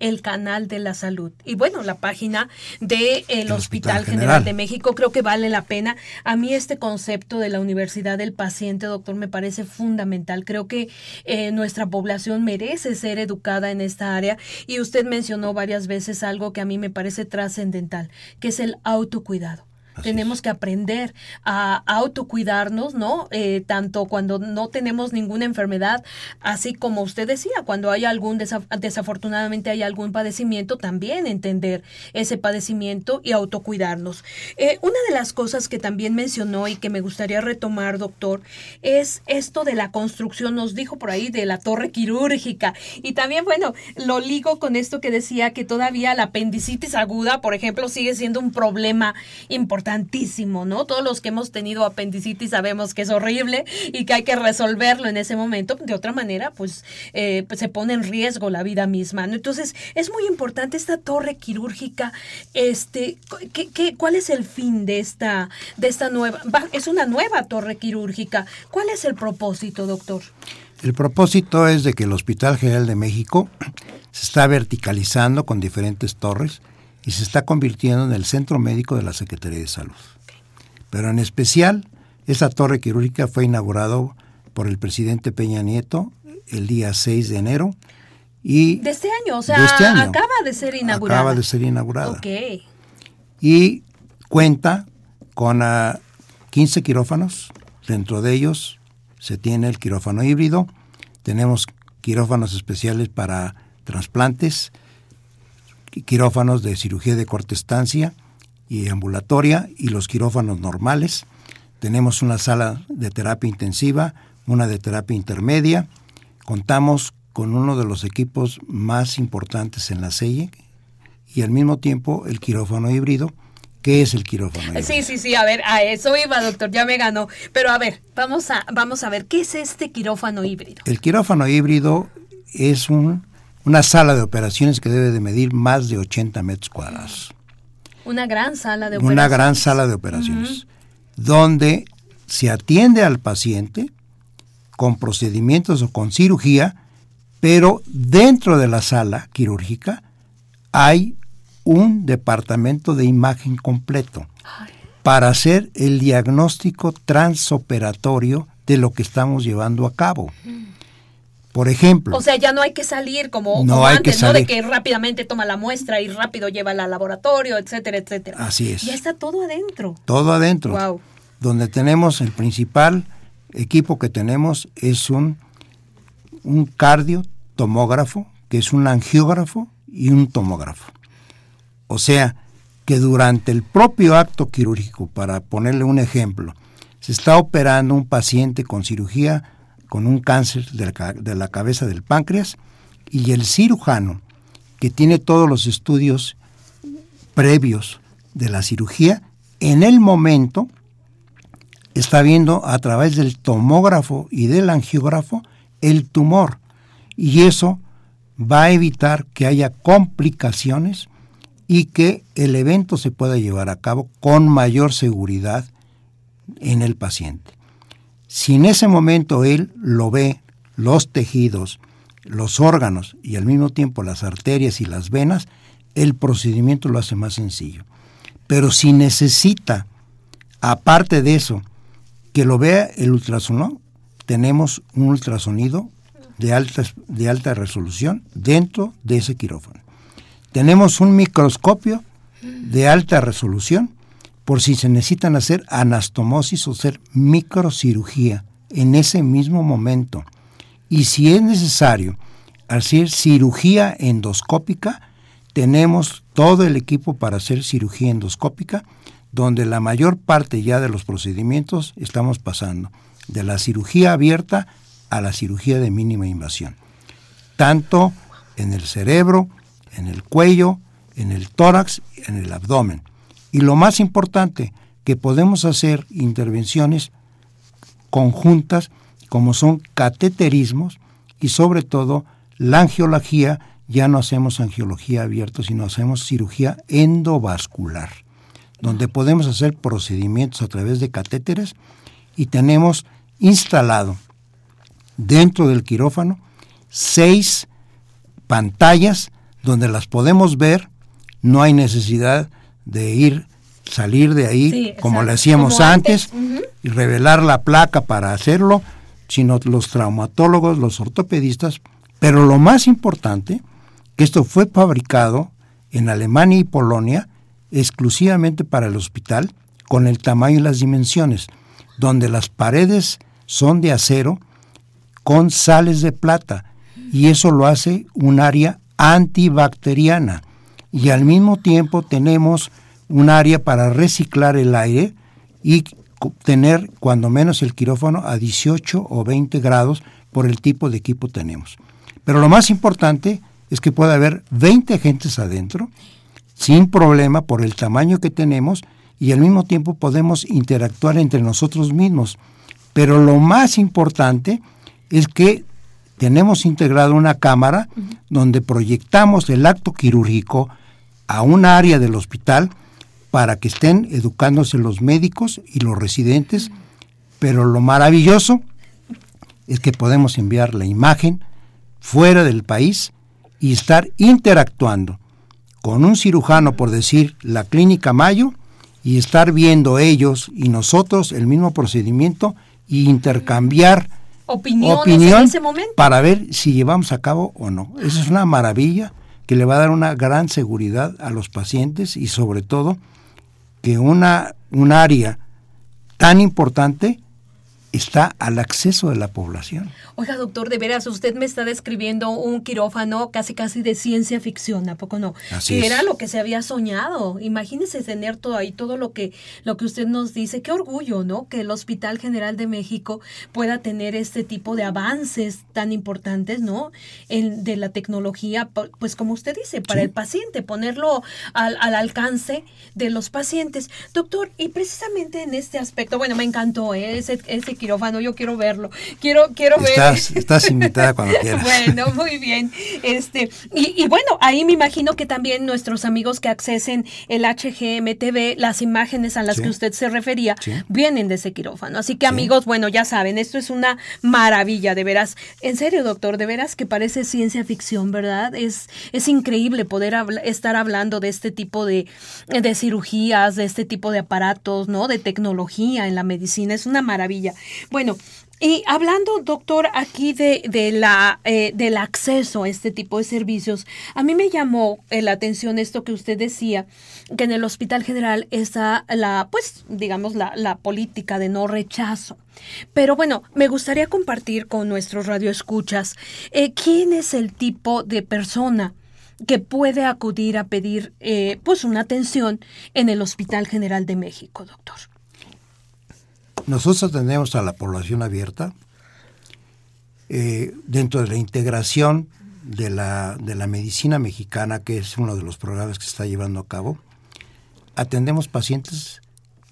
el canal de la salud. Y bueno, la página del de Hospital, General. de México creo que vale la pena. A mí este concepto de la universidad del paciente, doctor, me parece fundamental. Creo que eh, nuestra población merece ser educada en esta área y usted mencionó varias veces algo que a mí me parece trascendental, que es el autocuidado. Tenemos que aprender a autocuidarnos, ¿no? Eh, tanto cuando no tenemos ninguna enfermedad, así como usted decía, cuando hay algún, desafortunadamente hay algún padecimiento, también entender ese padecimiento y autocuidarnos. Eh, una de las cosas que también mencionó y que me gustaría retomar, doctor, es esto de la construcción, nos dijo por ahí, de la torre quirúrgica. Y también, bueno, lo ligo con esto que decía que todavía la apendicitis aguda, por ejemplo, sigue siendo un problema importante importantísimo, ¿no? Todos los que hemos tenido apendicitis sabemos que es horrible y que hay que resolverlo en ese momento. De otra manera, pues, eh, pues se pone en riesgo la vida misma, ¿no? Entonces, es muy importante esta torre quirúrgica. Este, ¿qué, qué, cuál es el fin de esta, de esta nueva? es una nueva torre quirúrgica. ¿Cuál es el propósito, doctor? El propósito es de que el Hospital General de México se está verticalizando con diferentes torres y se está convirtiendo en el centro médico de la Secretaría de Salud. Pero en especial, esa torre quirúrgica fue inaugurado por el presidente Peña Nieto el día 6 de enero. Y de este año, o sea, este acaba de ser inaugurada. Acaba de ser inaugurada. Y cuenta con 15 ah, quirófanos. Dentro de ellos se tiene el quirófano híbrido. Tenemos quirófanos especiales para trasplantes, quirófanos de cirugía de corta estancia y ambulatoria y los quirófanos normales. Tenemos una sala de terapia intensiva, una de terapia intermedia. Contamos con uno de los equipos más importantes en la SEIE y al mismo tiempo el quirófano híbrido, ¿Qué es el quirófano híbrido? Sí, sí, sí, a ver, a eso iba, doctor, ya me ganó. Pero a ver, vamos a, vamos a ver, ¿qué es este quirófano híbrido? El quirófano híbrido es un, una sala de operaciones que debe de medir más de 80 metros cuadrados. Una gran sala de operaciones. Una gran sala de operaciones, donde se atiende al paciente con procedimientos o con cirugía, pero dentro de la sala quirúrgica hay un departamento de imagen completo para hacer el diagnóstico transoperatorio de lo que estamos llevando a cabo. Por ejemplo. O sea, ya no hay que salir como, No como hay antes, que ¿no? De que rápidamente toma la muestra y rápido lleva al laboratorio, etcétera, etcétera. Así es. Ya está todo adentro. todo adentro. Wow. Donde tenemos el principal equipo que tenemos es un, un cardiotomógrafo, que es un angiógrafo y un tomógrafo. O sea, que durante el propio acto quirúrgico, para ponerle un ejemplo, se está operando un paciente con cirugía con un cáncer de la, de la cabeza del páncreas y el cirujano, que tiene todos los estudios previos de la cirugía, en el momento está viendo a través del tomógrafo y del angiógrafo el tumor y eso va a evitar que haya complicaciones y que el evento se pueda llevar a cabo con mayor seguridad en el paciente. Si en ese momento él lo ve, los tejidos, los órganos y al mismo tiempo las arterias y las venas, el procedimiento lo hace más sencillo. Pero si necesita, aparte de eso, que lo vea el ultrasonido, tenemos un ultrasonido de alta, de alta resolución dentro de ese quirófano. Tenemos un microscopio de alta resolución por si se necesitan hacer anastomosis o hacer microcirugía en ese mismo momento. Y si es necesario hacer cirugía endoscópica, tenemos todo el equipo para hacer cirugía endoscópica, donde la mayor parte ya de los procedimientos estamos pasando de la cirugía abierta a la cirugía de mínima invasión, tanto en el cerebro, en el cuello, en el tórax, en el abdomen. Y lo más importante, que podemos hacer intervenciones conjuntas como son cateterismos y sobre todo la angiología, ya no hacemos angiología abierta, sino hacemos cirugía endovascular, donde podemos hacer procedimientos a través de catéteres y tenemos instalado dentro del quirófano seis pantallas donde las podemos ver, no hay necesidad de ir, salir de ahí Sí, como le hacíamos como antes, y revelar la placa para hacerlo, sino los traumatólogos, los ortopedistas, pero lo más importante, que esto fue fabricado en Alemania y Polonia exclusivamente para el hospital, con el tamaño y las dimensiones, donde las paredes son de acero con sales de plata, y eso lo hace un área antibacteriana. Y al mismo tiempo tenemos un área para reciclar el aire y tener cuando menos el quirófano a 18 o 20 grados por el tipo de equipo tenemos. Pero lo más importante es que puede haber 20 gentes adentro sin problema por el tamaño que tenemos y al mismo tiempo podemos interactuar entre nosotros mismos. Pero lo más importante es que tenemos integrado una cámara donde proyectamos el acto quirúrgico a un área del hospital para que estén educándose los médicos y los residentes, pero lo maravilloso es que podemos enviar la imagen fuera del país y estar interactuando con un cirujano, por decir, la clínica Mayo, y estar viendo ellos y nosotros el mismo procedimiento y intercambiar opinión en ese momento. para ver si llevamos a cabo o no. Eso es una maravilla que le va a dar una gran seguridad a los pacientes y sobre todo que una, un área tan importante está al acceso de la población. Oiga, doctor, de veras, usted me está describiendo un quirófano casi casi de ciencia ficción, ¿a poco no? Así que es. era lo que se había soñado. Imagínese tener todo ahí, todo lo que, lo que usted nos dice. Qué orgullo, ¿no? Que el Hospital General de México pueda tener este tipo de avances tan importantes, ¿no? En, de la tecnología, pu- pues como usted dice, para Sí. el paciente, ponerlo al, al alcance de los pacientes. Doctor, y precisamente en este aspecto, bueno, me encantó ¿eh? ese, ese quirófano, yo quiero verlo. Quiero, quiero ver. Estás, estás invitada cuando quieras. Bueno, muy bien. Este, y, y bueno, ahí me imagino que también nuestros amigos que accesen el HGMTV, las imágenes a las Sí. que usted se refería, Sí. vienen de ese quirófano. Así que amigos, bueno, ya saben, esto es una maravilla, de veras. En serio, doctor, de veras que parece ciencia ficción, ¿verdad? Es, es increíble poder habla- estar hablando de este tipo de, de cirugías, de este tipo de aparatos, ¿no? De tecnología en la medicina. Es una maravilla. Bueno, y hablando, doctor, aquí de, de la, eh, del acceso a este tipo de servicios, a mí me llamó eh, la atención esto que usted decía, que en el Hospital General está la, pues, digamos, la, la política de no rechazo. Pero bueno, me gustaría compartir con nuestros radioescuchas eh, quién es el tipo de persona que puede acudir a pedir eh, pues una atención en el Hospital General de México, doctor. Nosotros atendemos a la población abierta eh, dentro de la integración de la, de la medicina mexicana, que es uno de los programas que se está llevando a cabo. Atendemos pacientes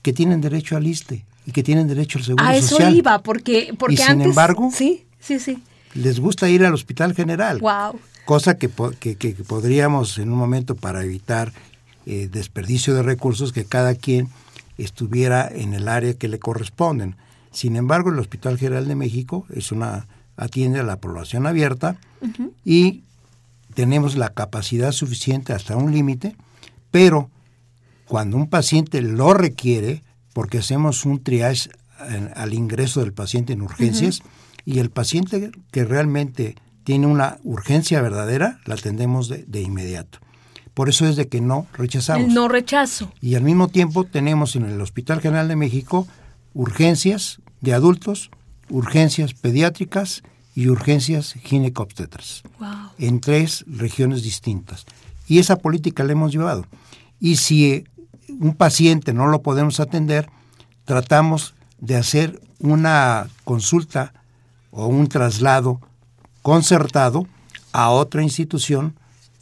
que tienen derecho al ISTE y que tienen derecho al seguro A eso social. iba, porque, porque Y sin embargo- Sí, sí, sí. Les gusta ir al hospital general. Wow. Cosa que, que- que podríamos en un momento para evitar eh, desperdicio de recursos que cada quien estuviera en el área que le corresponden. Sin embargo, el Hospital General de México es una atiende a la población abierta y tenemos la capacidad suficiente hasta un límite, pero cuando un paciente lo requiere, porque hacemos un triage al ingreso del paciente en urgencias, y el paciente que realmente tiene una urgencia verdadera, la atendemos de, de inmediato. Por eso es de que no rechazamos. El no rechazo. Y al mismo tiempo tenemos en el Hospital General de México urgencias de adultos, urgencias pediátricas y urgencias ginecobstetras Wow. en tres regiones distintas. Y esa política la hemos llevado. Y si eh, un paciente no lo podemos atender, tratamos de hacer una consulta o un traslado concertado a otra institución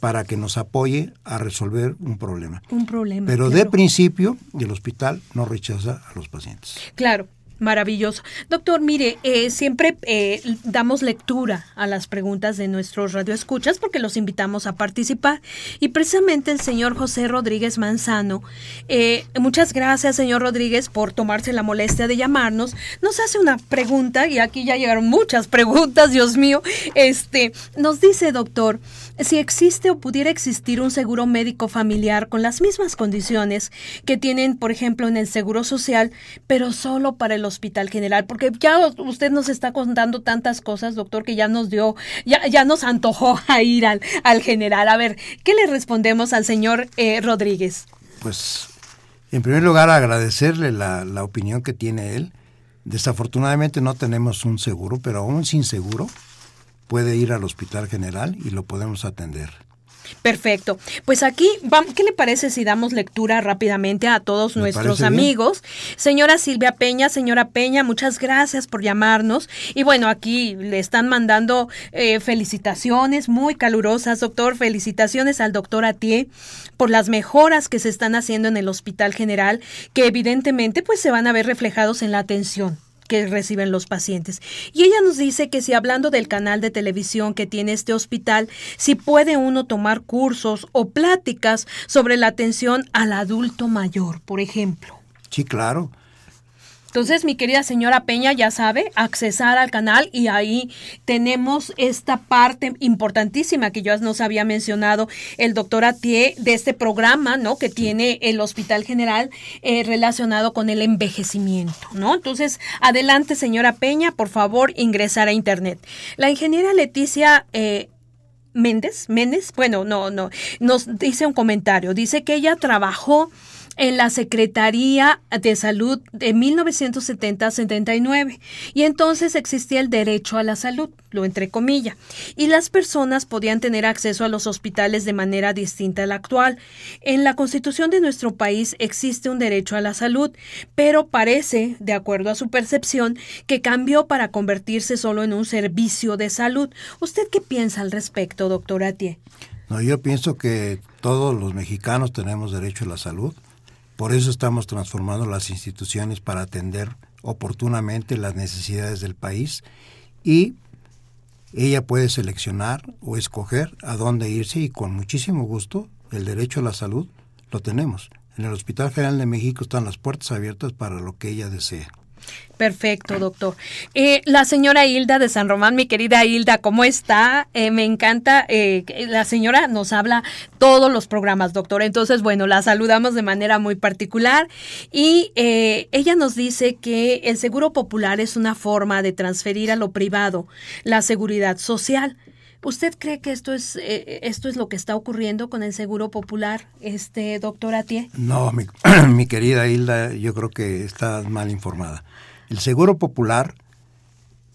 para que nos apoye a resolver un problema. Un problema. Pero de principio, el hospital no rechaza a los pacientes. Claro. Maravilloso. Doctor, mire, eh, siempre eh, damos lectura a las preguntas de nuestros radioescuchas porque los invitamos a participar. Y precisamente el señor José Rodríguez Manzano, eh, muchas gracias, señor Rodríguez, por tomarse la molestia de llamarnos. Nos hace una pregunta, y aquí ya llegaron muchas preguntas, Dios mío. Este, nos dice, doctor, si existe o pudiera existir un seguro médico familiar con las mismas condiciones que tienen, por ejemplo, en el Seguro Social, pero solo para el Hospital General, porque ya usted nos está contando tantas cosas, doctor, que ya nos dio, ya, ya nos antojó a ir al, al general. A ver, ¿qué le respondemos al señor eh, Rodríguez? Pues, en primer lugar, agradecerle la, la opinión que tiene él. Desafortunadamente no tenemos un seguro, pero aún sin seguro puede ir al Hospital General y lo podemos atender. Perfecto. Pues aquí, ¿qué le parece si damos lectura rápidamente a todos Me nuestros bien. amigos? Señora Silvia Peña, señora Peña, muchas gracias por llamarnos. Y bueno, aquí le están mandando eh, felicitaciones muy calurosas, doctor. Felicitaciones al doctor Atié por las mejoras que se están haciendo en el Hospital General, que evidentemente pues se van a ver reflejados en la atención que reciben los pacientes. Y ella nos dice que si hablando del canal de televisión que tiene este hospital, si puede uno tomar cursos o pláticas sobre la atención al adulto mayor, por ejemplo. Sí, claro. Entonces, mi querida señora Peña ya sabe, accesar al canal y ahí tenemos esta parte importantísima que ya nos había mencionado el doctor Atié de este programa, ¿no? Que tiene el Hospital General eh, relacionado con el envejecimiento, ¿no? Entonces, adelante, señora Peña, por favor, ingresar a Internet. La ingeniera Leticia... Eh, Méndez, Méndez, bueno, no, no, nos dice un comentario, dice que ella trabajó en la Secretaría de Salud de 1970-79 y entonces existía el derecho a la salud, lo entre comillas, y las personas podían tener acceso a los hospitales de manera distinta a la actual. En la Constitución de nuestro país existe un derecho a la salud, pero parece, de acuerdo a su percepción, que cambió para convertirse solo en un servicio de salud. ¿Usted qué piensa al respecto, doctor Atie? No, yo pienso que todos los mexicanos tenemos derecho a la salud por eso estamos transformando las instituciones para atender oportunamente las necesidades del país y ella puede seleccionar o escoger a dónde irse y con muchísimo gusto el derecho a la salud lo tenemos. En el Hospital General de México están las puertas abiertas para lo que ella desee. Perfecto, doctor. Eh, la señora Hilda de San Román, mi querida Hilda, ¿cómo está? Eh, me encanta. Eh, la señora nos habla todos los programas, doctor. Entonces, bueno, la saludamos de manera muy particular y ella nos dice que el seguro popular es una forma de transferir a lo privado la seguridad social. ¿Usted cree que esto es esto es lo que está ocurriendo con el Seguro Popular, este doctor Atie? No, mi, mi querida Hilda, yo creo que está mal informada. El Seguro Popular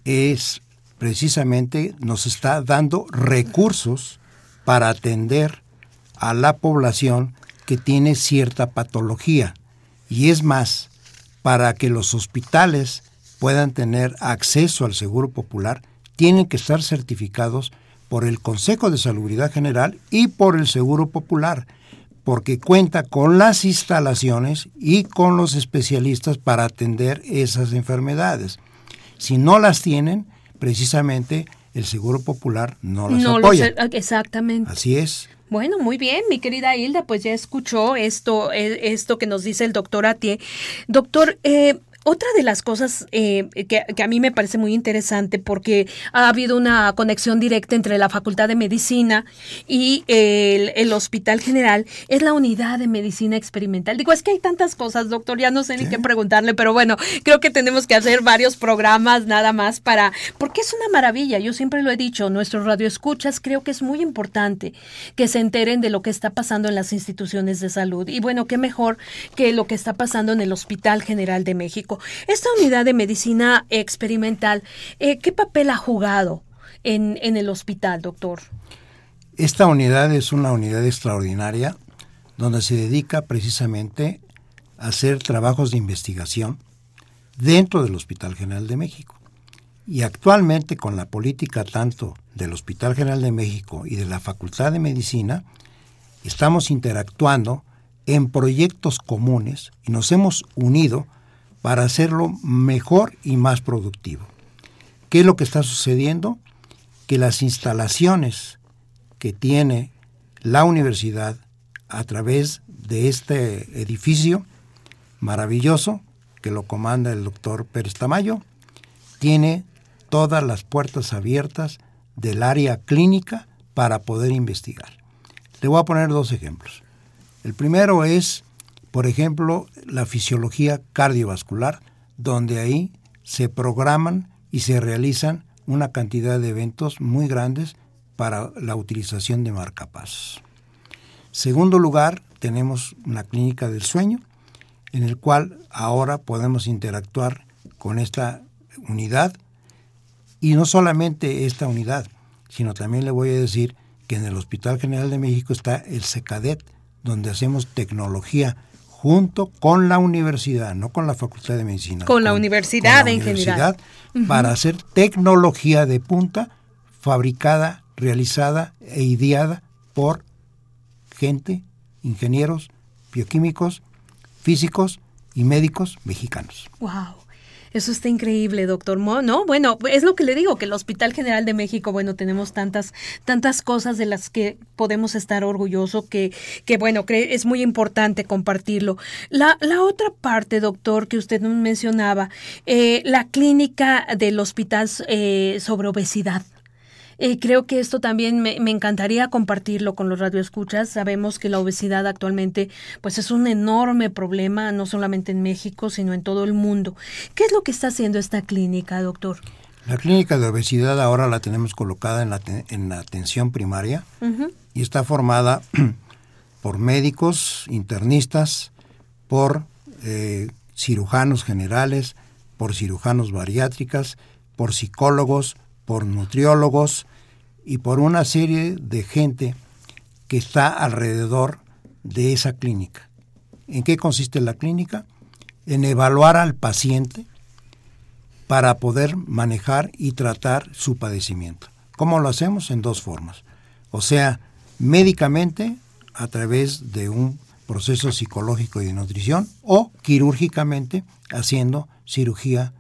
es precisamente, nos está dando recursos para atender a la población que tiene cierta patología. Y es más, para que los hospitales puedan tener acceso al Seguro Popular, tienen que estar certificados por el Consejo de Salubridad General y por el Seguro Popular porque cuenta con las instalaciones y con los especialistas para atender esas enfermedades. Si no las tienen, precisamente el Seguro Popular no las apoya. exactamente. Así es. Bueno, muy bien, mi querida Hilda, pues ya escuchó esto, eh, esto que nos dice el doctor Atie. Doctor, eh, otra de las cosas eh, que, a mí me parece muy interesante porque ha habido una conexión directa entre la Facultad de Medicina y el, Hospital General es la unidad de medicina experimental. Digo, es que hay tantas cosas, doctor, ya no sé ni qué preguntarle, pero bueno, creo que tenemos que hacer varios programas nada más para, porque es una maravilla, yo siempre lo he dicho, nuestros radioescuchas creo que es muy importante que se enteren de lo que está pasando en las instituciones de salud. Y bueno, qué mejor que lo que está pasando en el Hospital General de México. Esta unidad de medicina experimental, eh, ¿qué papel ha jugado en, en el hospital, doctor? Esta unidad es una unidad extraordinaria donde se dedica precisamente a hacer trabajos de investigación dentro del Hospital General de México. Y actualmente con la política tanto del Hospital General de México y de la Facultad de Medicina, estamos interactuando en proyectos comunes y nos hemos unido para hacerlo mejor y más productivo. ¿Qué es lo que está sucediendo? Que las instalaciones que tiene la universidad a través de este edificio maravilloso que lo comanda el doctor Pérez Tamayo, tiene todas las puertas abiertas del área clínica para poder investigar. Le voy a poner dos ejemplos. El primero es por ejemplo, la fisiología cardiovascular, donde ahí se programan y se realizan una cantidad de eventos muy grandes para la utilización de marcapasos. Segundo lugar, tenemos una clínica del sueño, en el cual ahora podemos interactuar con esta unidad y no solamente esta unidad, sino también le voy a decir que en el Hospital General de México está el SECADET, donde hacemos tecnología junto con la universidad, no con la Facultad de Medicina. Con, la universidad en general. Para hacer tecnología de punta fabricada, realizada e ideada por gente, ingenieros, bioquímicos, físicos y médicos mexicanos. Wow. Eso está increíble, doctor Mo. No, bueno, es lo que le digo, que el Hospital General de México, bueno, tenemos tantas, tantas cosas de las que podemos estar orgullosos que, que bueno, que es muy importante compartirlo. La, la otra parte, doctor, que usted mencionaba, eh, la clínica del hospital eh, sobre obesidad. Eh, creo que esto también me, encantaría compartirlo con los radioescuchas. Sabemos que la obesidad actualmente pues es un enorme problema, no solamente en México, sino en todo el mundo. ¿Qué es lo que está haciendo esta clínica, doctor? La clínica de obesidad ahora la tenemos colocada en la, en la atención primaria y está formada por médicos, internistas, por eh, cirujanos generales, por cirujanos bariátricas, por psicólogos, por nutriólogos y por una serie de gente que está alrededor de esa clínica. ¿En qué consiste la clínica? En evaluar al paciente para poder manejar y tratar su padecimiento. ¿Cómo lo hacemos? En dos formas. O sea, médicamente a través de un proceso psicológico y de nutrición o quirúrgicamente haciendo cirugía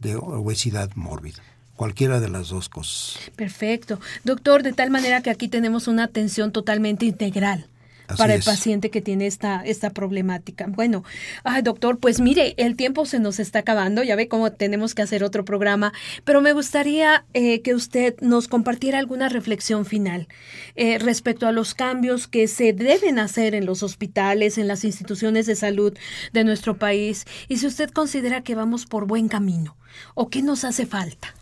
de obesidad mórbida cualquiera de las dos cosas. Perfecto. Doctor, de tal manera que aquí tenemos una atención totalmente integral para el paciente que tiene esta, esta problemática. Bueno, ay, doctor, pues mire, el tiempo se nos está acabando, ya ve cómo tenemos que hacer otro programa, pero me gustaría eh, que usted nos compartiera alguna reflexión final eh, respecto a los cambios que se deben hacer en los hospitales, en las instituciones de salud de nuestro país, y si usted considera que vamos por buen camino, o qué nos hace falta.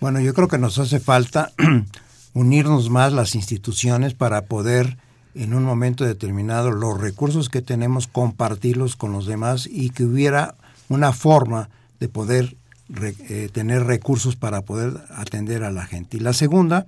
Bueno, yo creo que nos hace falta unirnos más las instituciones para poder en un momento determinado los recursos que tenemos, compartirlos con los demás y que hubiera una forma de poder eh, tener recursos para poder atender a la gente. Y la segunda,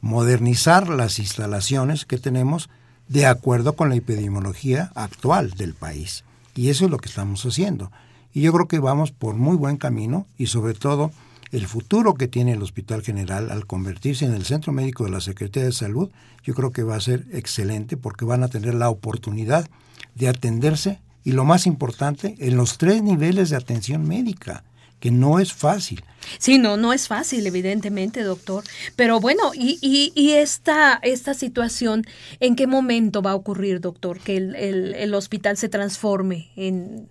modernizar las instalaciones que tenemos de acuerdo con la epidemiología actual del país. Y eso es lo que estamos haciendo. Y yo creo que vamos por muy buen camino y sobre todo el futuro que tiene el Hospital General al convertirse en el centro médico de la Secretaría de Salud, yo creo que va a ser excelente porque van a tener la oportunidad de atenderse y lo más importante, en los tres niveles de atención médica que no es fácil. Sí, no, no es fácil, evidentemente, doctor. Pero bueno, ¿y, y, esta, esta situación en qué momento va a ocurrir, doctor, que el, hospital se transforme en,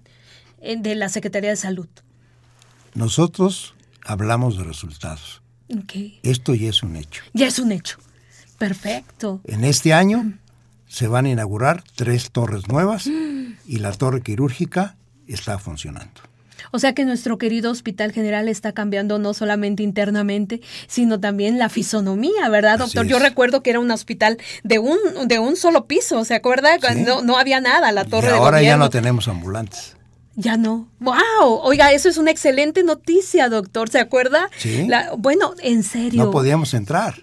en, de la Secretaría de Salud? Nosotros hablamos de resultados. Esto ya es un hecho. Ya es un hecho. Perfecto. En este año se van a inaugurar tres torres nuevas y la torre quirúrgica está funcionando. O sea que nuestro querido Hospital General está cambiando no solamente internamente, sino también la fisonomía, ¿verdad, doctor? Yo recuerdo que era un hospital de un, de un solo piso, ¿se acuerda? No, no había nada, la torre y ahora ya no tenemos ambulantes. Ya no. ¡Wow! Oiga, eso es una excelente noticia, doctor. ¿Se acuerda? Sí. bueno, en serio. No podíamos entrar.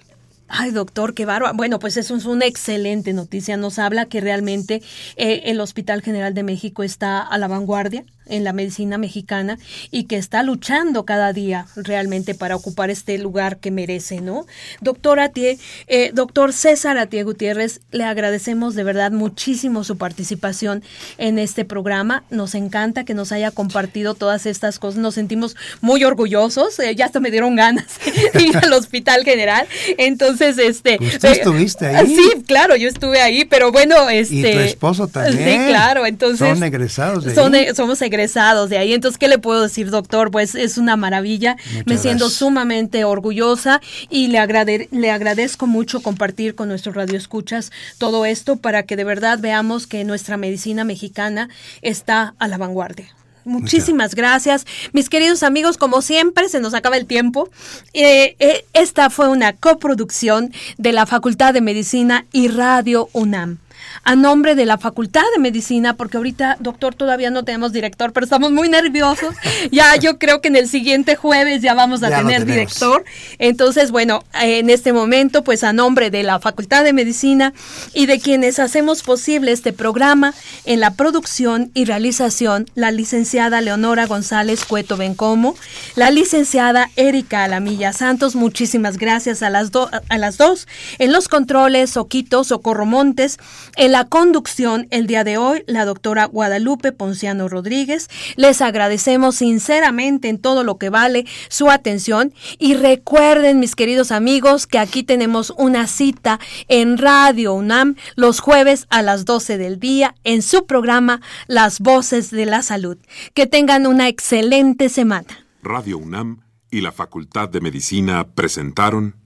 Ay, doctor, qué bárbaro. Bueno, pues eso es una excelente noticia. Nos habla que realmente eh, el Hospital General de México está a la vanguardia en la medicina mexicana y que está luchando cada día realmente para ocupar este lugar que merece, ¿no? Doctor Atie, eh, doctor César Atie Gutiérrez, le agradecemos de verdad muchísimo su participación en este programa. Nos encanta que nos haya compartido todas estas cosas. Nos sentimos muy orgullosos. Eh, ya hasta me dieron ganas de ir al Hospital General. Entonces, este. ¿Usted estuviste ahí? Sí, claro, yo estuve ahí, pero bueno, este. Y tu este, esposo también. Sí, claro. Entonces. Son egresados de son, ahí. Somos egresados egresados de ahí. Entonces, ¿qué le puedo decir, doctor? Pues es una maravilla. Me siento sumamente orgullosa y le, agrade le agradezco mucho compartir con nuestros radioescuchas todo esto para que de verdad veamos que nuestra medicina mexicana está a la vanguardia. Muchísimas gracias. Mis queridos amigos, como siempre, se nos acaba el tiempo. Eh, eh, esta fue una coproducción de la Facultad de Medicina y Radio UNAM a nombre de la Facultad de Medicina, porque ahorita, doctor, todavía no tenemos director, pero estamos muy nerviosos. Ya yo creo que en el siguiente jueves ya vamos a tener director. Entonces, bueno, en este momento, pues a nombre de la Facultad de Medicina y de quienes hacemos posible este programa, en la producción y realización, la licenciada Leonora González Cueto Bencomo, la licenciada Erika Alamilla Santos, muchísimas gracias a las, a las dos, en los controles, Oquitos, Socorro Montes, en la conducción el día de hoy, la doctora Guadalupe Ponciano Rodríguez. Les agradecemos sinceramente en todo lo que vale su atención y recuerden, mis queridos amigos, que aquí tenemos una cita en Radio UNAM los jueves a las 12 del día en su programa Las Voces de la Salud. Que tengan una excelente semana. Radio UNAM y la Facultad de Medicina presentaron